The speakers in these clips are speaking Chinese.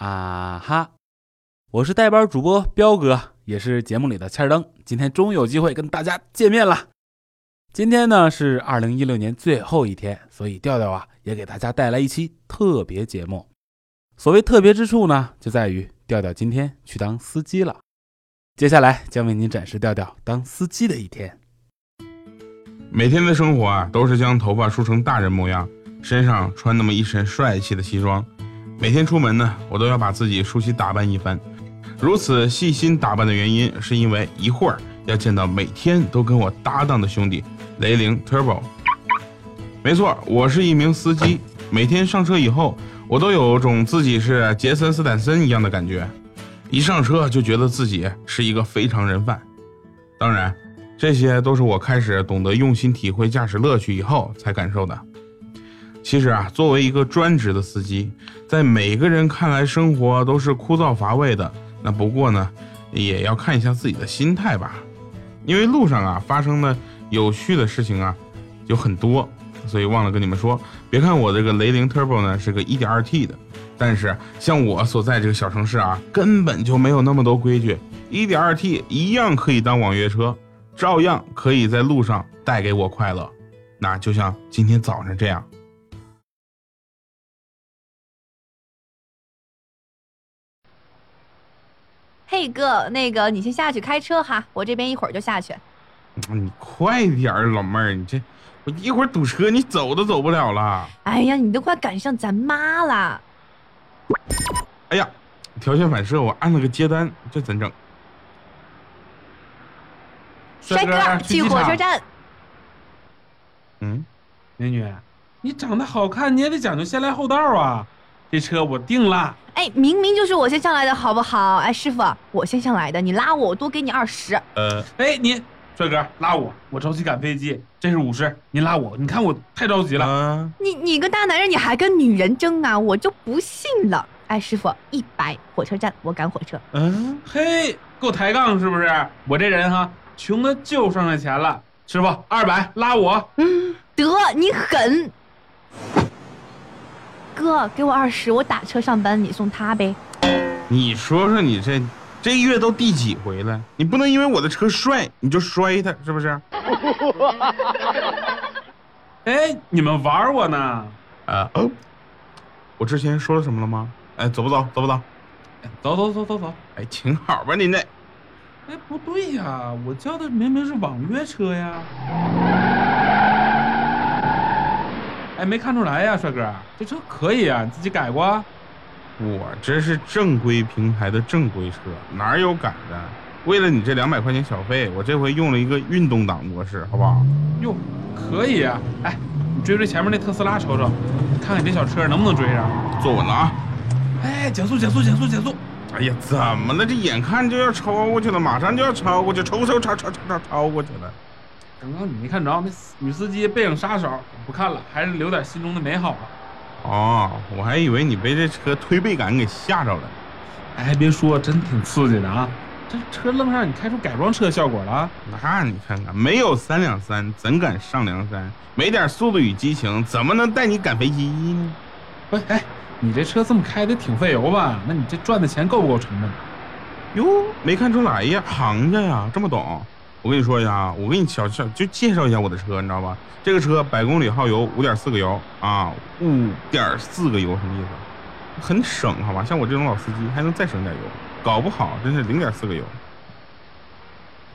啊哈，我是代班主播彪哥，也是节目里的千灯。今天终于有机会跟大家见面了。今天呢是二零一六年最后一天，所以调调啊也给大家带来一期特别节目。所谓特别之处呢，就在于调调今天去当司机了。接下来将为您展示调调当司机的一天。每天的生活啊，都是将头发梳成大人模样，身上穿那么一身帅气的西装。每天出门呢，我都要把自己梳洗打扮一番。如此细心打扮的原因，是因为一会儿要见到每天都跟我搭档的兄弟雷凌 Turbo。没错，我是一名司机。每天上车以后，我都有种自己是杰森斯坦森一样的感觉，一上车就觉得自己是一个非常人贩。当然。这些都是我开始懂得用心体会驾驶乐趣以后才感受的。其实啊，作为一个专职的司机，在每个人看来，生活都是枯燥乏味的。那不过呢，也要看一下自己的心态吧。因为路上啊发生的有趣的事情啊有很多，所以忘了跟你们说。别看我这个雷凌 Turbo 呢是个 1.2T 的，但是像我所在这个小城市啊，根本就没有那么多规矩，1.2T 一样可以当网约车。照样可以在路上带给我快乐，那就像今天早上这样。嘿哥，那个你先下去开车哈，我这边一会儿就下去。你快点儿，老妹儿，你这我一会儿堵车，你走都走不了了。哎呀，你都快赶上咱妈了。哎呀，条件反射，我按了个接单，这怎整？帅哥，去火车站。嗯，美女，你长得好看，你也得讲究先来后到啊。这车我定了。哎，明明就是我先上来的，好不好？哎，师傅，我先上来的，你拉我，我多给你二十。呃，哎，你帅哥拉我，我着急赶飞机，这是五十，您拉我，你看我太着急了。你你个大男人，你还跟女人争啊？我就不信了。哎，师傅，一百火车站，我赶火车。嗯，嘿，够抬杠是不是？我这人哈。穷的就剩下钱了，师傅，二百拉我。嗯，得你狠。哥，给我二十，我打车上班，你送他呗。你说说，你这这月都第几回了？你不能因为我的车帅你就摔他，是不是？哎，你们玩我呢？啊哦，我之前说了什么了吗？哎，走不走？走不走？走走走走走。哎，挺好吧，您这。哎，不对呀，我叫的明明是网约车呀！哎，没看出来呀，帅哥，这车可以啊，你自己改过？我这是正规平台的正规车，哪有改的？为了你这两百块钱小费，我这回用了一个运动档模式，好不好？哟，可以啊！哎，你追追前面那特斯拉，瞅瞅，看看你这小车能不能追上？坐稳了啊！哎，减速，减速，减速，减速！哎呀，怎么了？这眼看就要超过去了，马上就要超过去，超超超超超超超过去了。刚刚你没看着那女司机背影杀手？不看了，还是留点心中的美好吧。哦，我还以为你被这车推背感给吓着了。哎，还别说，真挺刺激的啊！这车愣让你开出改装车效果了。那你看看，没有三两三，怎敢上梁山？没点速度与激情，怎么能带你赶飞机呢？喂，哎。你这车这么开的挺费油吧？那你这赚的钱够不够成本？哟，没看出来呀，行家呀，这么懂。我跟你说一下啊，我给你小小就介绍一下我的车，你知道吧？这个车百公里耗油五点四个油啊，五点四个油什么意思？很省，好吧？像我这种老司机还能再省点油，搞不好真是零点四个油。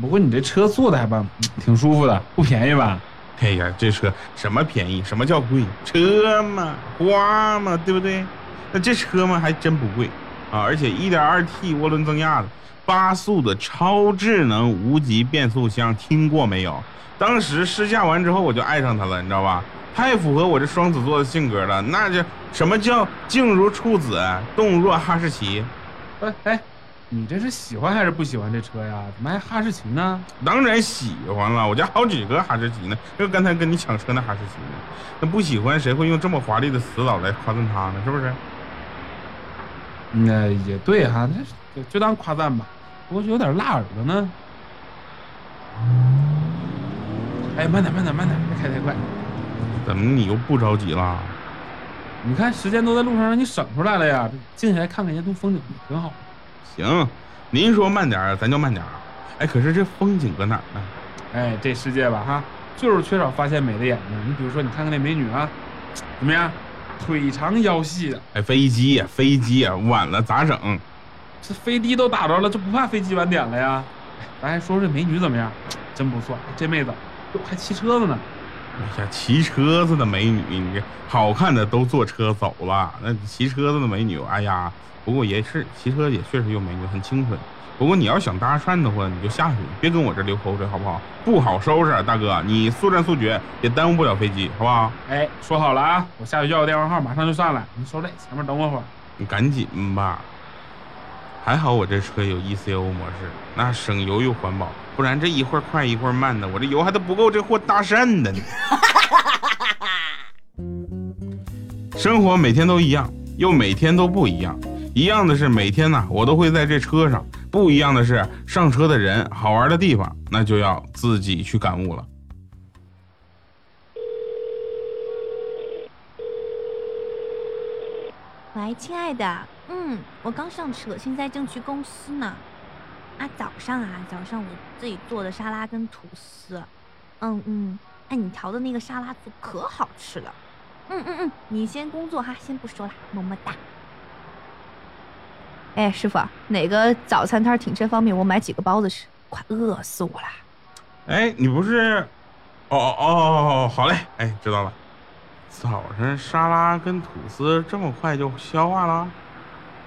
不过你这车坐的还吧，挺舒服的，不便宜吧？哎呀，这车什么便宜？什么叫贵？车嘛，花嘛，对不对？那这车嘛，还真不贵啊！而且一点二 T 涡轮增压的，八速的超智能无级变速箱，听过没有？当时试驾完之后，我就爱上它了，你知道吧？太符合我这双子座的性格了。那就什么叫静如处子，动若哈士奇？哎哎。你这是喜欢还是不喜欢这车呀？怎么还哈士奇呢？当然喜欢了，我家好几个哈士奇呢。就刚才跟你抢车那哈士奇呢，那不喜欢谁会用这么华丽的词藻来夸赞它呢？是不是？那也对哈，那就就当夸赞吧。不过有点辣耳朵呢。哎，慢点，慢点，慢点，别开太快。怎么你又不着急了？你看时间都在路上让你省出来了呀，静下来看看沿途风景挺好。行，您说慢点儿，咱就慢点儿。哎，可是这风景搁哪儿呢？哎，这世界吧，哈，就是缺少发现美的眼睛。你比如说，你看看那美女啊，怎么样，腿长腰细的。哎，飞机呀，飞机呀，晚了咋整？这飞机都打着了，就不怕飞机晚点了呀？哎，咱还说这美女怎么样？真不错，这妹子哟还骑车子呢。哎呀，骑车子的美女，你好看的都坐车走了，那骑车子的美女，哎呀，不过也是骑车也确实有美女，很清纯。不过你要想搭讪的话，你就下去，别跟我这流口水，好不好？不好收拾，大哥，你速战速决，也耽误不了飞机，好不好？哎，说好了啊，我下去要个电话号，马上就上来。你受累前面等我会儿。你赶紧吧。还好我这车有 ECO 模式，那省油又环保，不然这一会儿快一会儿慢的，我这油还都不够这货搭讪的呢。生活每天都一样，又每天都不一样。一样的是每天呢，我都会在这车上；不一样的是上车的人、好玩的地方，那就要自己去感悟了。喂，亲爱的，嗯，我刚上车，现在正去公司呢。啊，早上啊，早上我自己做的沙拉跟吐司，嗯嗯，哎，你调的那个沙拉做可好吃了。嗯嗯嗯，你先工作哈，先不说了，么么哒。哎，师傅，哪个早餐摊停车方便？我买几个包子吃，快饿死我了。哎，你不是？哦哦哦哦，好嘞，哎，知道了。早晨沙拉跟吐司这么快就消化了，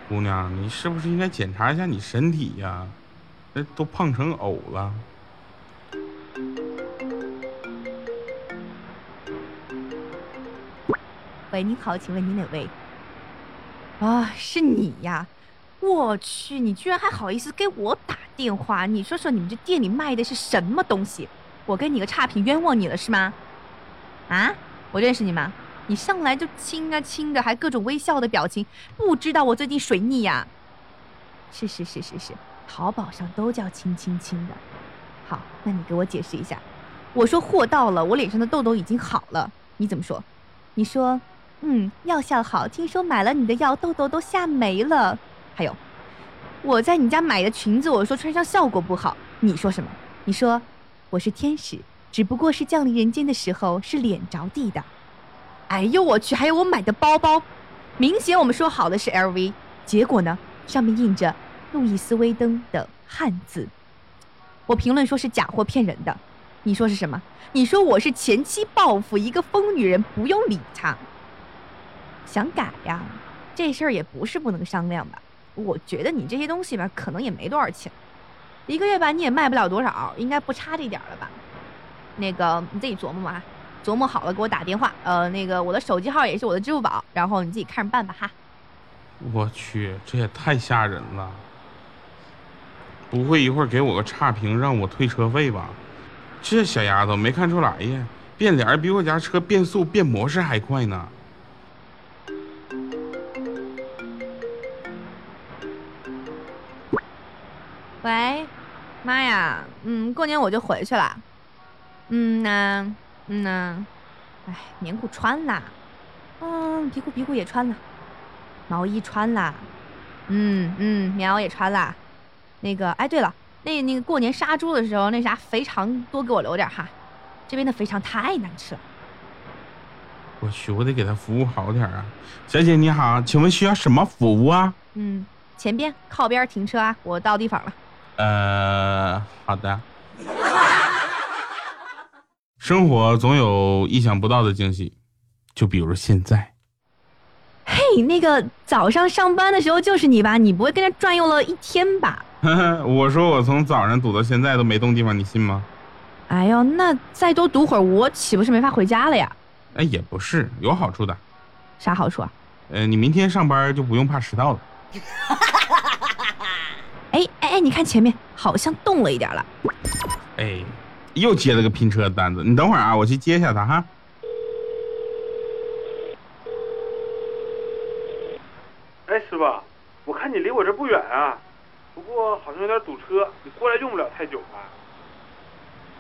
姑娘，你是不是应该检查一下你身体呀？这都胖成藕了。喂，你好，请问你哪位？啊，是你呀！我去，你居然还好意思给我打电话？你说说你们这店里卖的是什么东西？我给你个差评，冤枉你了是吗？啊？我认识你吗？你上来就亲啊亲的，还各种微笑的表情，不知道我最近水逆呀？是是是是是，淘宝上都叫亲亲亲的。好，那你给我解释一下。我说货到了，我脸上的痘痘已经好了，你怎么说？你说，嗯，药效好，听说买了你的药，痘痘都下没了。还有，我在你家买的裙子，我说穿上效果不好，你说什么？你说我是天使，只不过是降临人间的时候是脸着地的。哎呦我去！还有我买的包包，明显我们说好的是 LV，结果呢，上面印着路易斯威登的汉字。我评论说是假货骗人的，你说是什么？你说我是前妻报复一个疯女人，不用理她。想改呀？这事儿也不是不能商量吧？我觉得你这些东西吧，可能也没多少钱，一个月吧你也卖不了多少，应该不差这点了吧？那个你自己琢磨嘛。琢磨好了，给我打电话。呃，那个我的手机号也是我的支付宝，然后你自己看着办吧哈。我去，这也太吓人了！不会一会儿给我个差评让我退车费吧？这小丫头没看出来呀，变脸比我家车变速变模式还快呢。喂，妈呀，嗯，过年我就回去了。嗯呐。嗯呐，哎，棉裤穿啦，嗯，皮裤皮裤也穿了，毛衣穿啦，嗯嗯，棉袄也穿啦。那个，哎，对了，那那个过年杀猪的时候，那啥肥肠多给我留点哈，这边的肥肠太难吃了。我去，我得给他服务好点啊。小姐你好，请问需要什么服务啊？嗯，前边靠边停车啊，我到地方了。呃，好的。生活总有意想不到的惊喜，就比如现在。嘿，那个早上上班的时候就是你吧？你不会跟着转悠了一天吧？我说我从早上堵到现在都没动地方，你信吗？哎呦，那再多堵会儿，我岂不是没法回家了呀？哎，也不是，有好处的。啥好处啊？呃，你明天上班就不用怕迟到了。哎哎哎，你看前面好像动了一点了。哎。又接了个拼车的单子，你等会儿啊，我去接一下他哈。哎，师傅，我看你离我这不远啊，不过好像有点堵车，你过来用不了太久吧？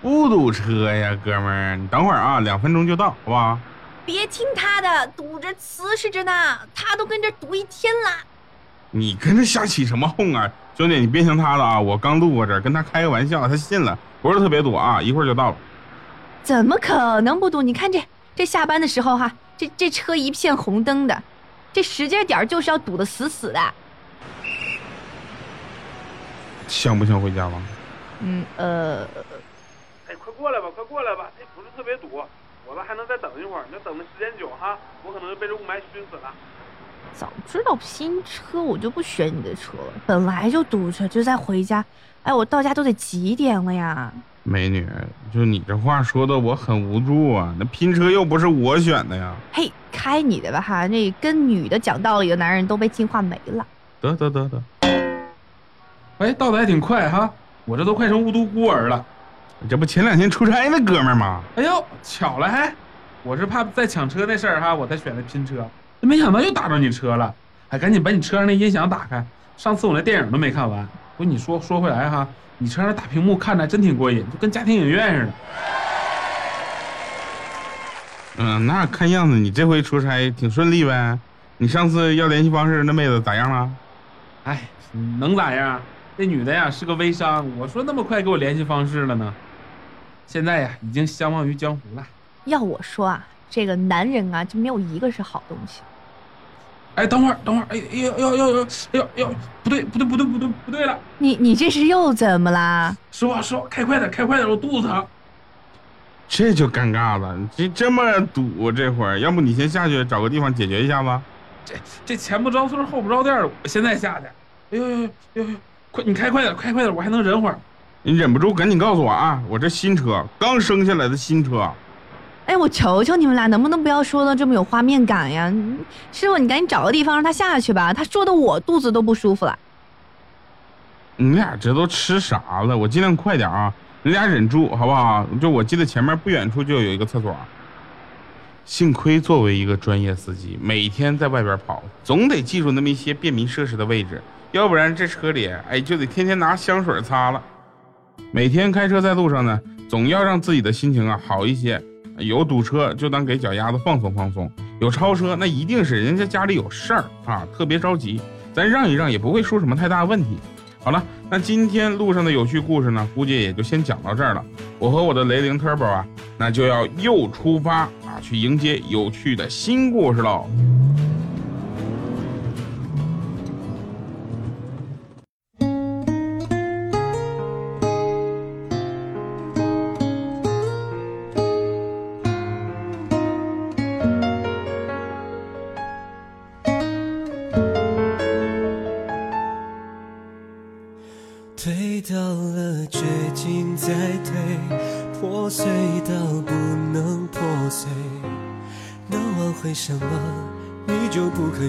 不堵车呀，哥们儿，你等会儿啊，两分钟就到，好不好？别听他的，堵着瓷实着呢，他都跟这堵一天了。你跟着瞎起什么哄啊，兄弟，你别听他的啊！我刚路过这儿，跟他开个玩笑，他信了，不是特别堵啊，一会儿就到了。怎么可能不堵？你看这这下班的时候哈，这这车一片红灯的，这时间点儿就是要堵得死死的。想不想回家吧？嗯呃，哎，快过来吧，快过来吧，这不是特别堵，我们还能再等一会儿。你要等的时间久哈，我可能就被这雾霾熏死了。早知道拼车我就不选你的车了，本来就堵车，就再回家。哎，我到家都得几点了呀？美女，就你这话说的，我很无助啊。那拼车又不是我选的呀。嘿，开你的吧哈，那跟女的讲道理的男人都被进化没了。得得得得，哎，到的还挺快哈，我这都快成雾都孤儿了。这不前两天出差那哥们儿吗？哎呦，巧了还，我是怕再抢车那事儿哈，我才选的拼车。没想到又打着你车了，还赶紧把你车上那音响打开。上次我那电影都没看完。不过你说说回来哈，你车上大屏幕看着真挺过瘾，就跟家庭影院似的。嗯，那看样子你这回出差挺顺利呗。你上次要联系方式那妹子咋样了？哎，能咋样？那女的呀是个微商，我说那么快给我联系方式了呢。现在呀已经相忘于江湖了。要我说啊，这个男人啊就没有一个是好东西。哎，等会儿，等会儿，哎，要要要要，哎呦呦，不对，不对，不对，不对，不对了！你你这是又怎么啦？师傅，师傅，开快点，开快点，我肚子疼。这就尴尬了，这这么堵，这会儿，要不你先下去找个地方解决一下吧？这这前不着村后不着店的，我现在下去。哎呦呦呦呦，快，你开快点，开快点，我还能忍会儿。你忍不住，赶紧告诉我啊！我这新车刚生下来的新车。哎，我求求你们俩，能不能不要说的这么有画面感呀？师傅，你赶紧找个地方让他下去吧。他说的我肚子都不舒服了。你俩这都吃啥了？我尽量快点啊！你俩忍住好不好？就我记得前面不远处就有一个厕所。幸亏作为一个专业司机，每天在外边跑，总得记住那么一些便民设施的位置，要不然这车里哎就得天天拿香水擦了。每天开车在路上呢，总要让自己的心情啊好一些。有堵车就当给脚丫子放松放松，有超车那一定是人家家里有事儿啊，特别着急，咱让一让也不会出什么太大问题。好了，那今天路上的有趣故事呢，估计也就先讲到这儿了。我和我的雷凌 Turbo 啊，那就要又出发啊，去迎接有趣的新故事喽。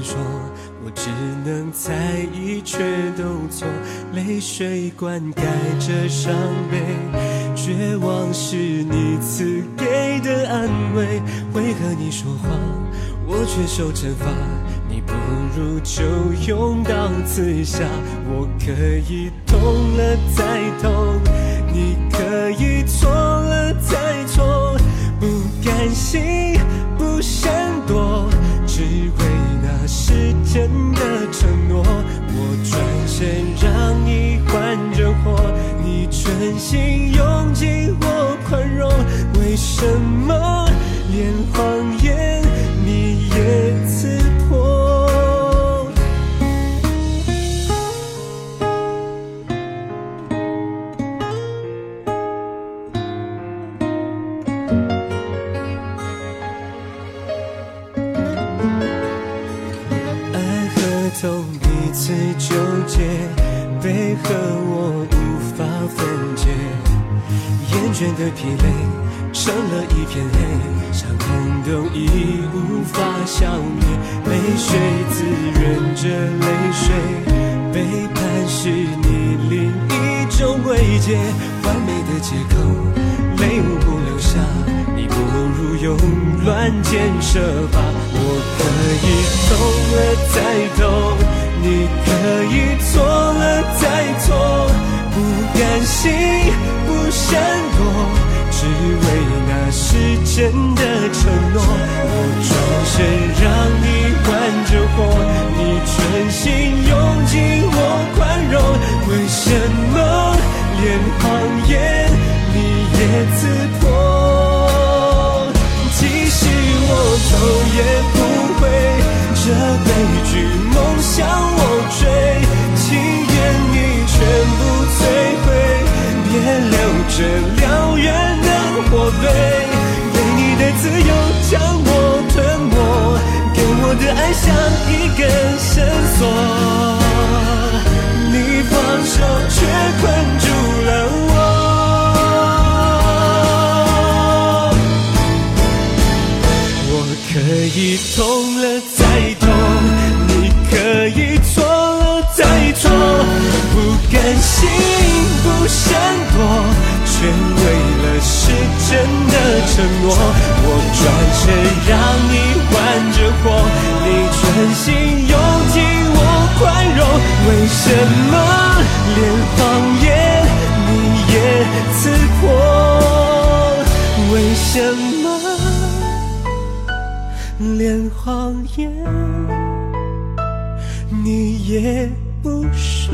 说，我只能猜疑却都错。泪水灌溉着伤悲，绝望是你赐给的安慰。为何你说谎，我却受惩罚？你不如就用刀刺下，我可以痛了再痛，你可以错了再错，不甘心，不闪躲，只为时间的承诺。我转身让你换着活，你全心用尽我宽容，为什么都已无法消灭，泪水滋润着泪水，背叛是你另一种慰藉，完美的借口，泪无不流下，你不如用乱箭射吧。我可以痛了再痛，你可以错了再错，不甘心，不闪承诺。像一根绳索，你放手却困住了我。我可以痛了再痛，你可以错了再错，不甘心不闪躲，却为了是真的承诺。我转身让你玩着火，狠心用尽我宽容，为什么连谎言你也刺破？为什么？连谎言你也不说。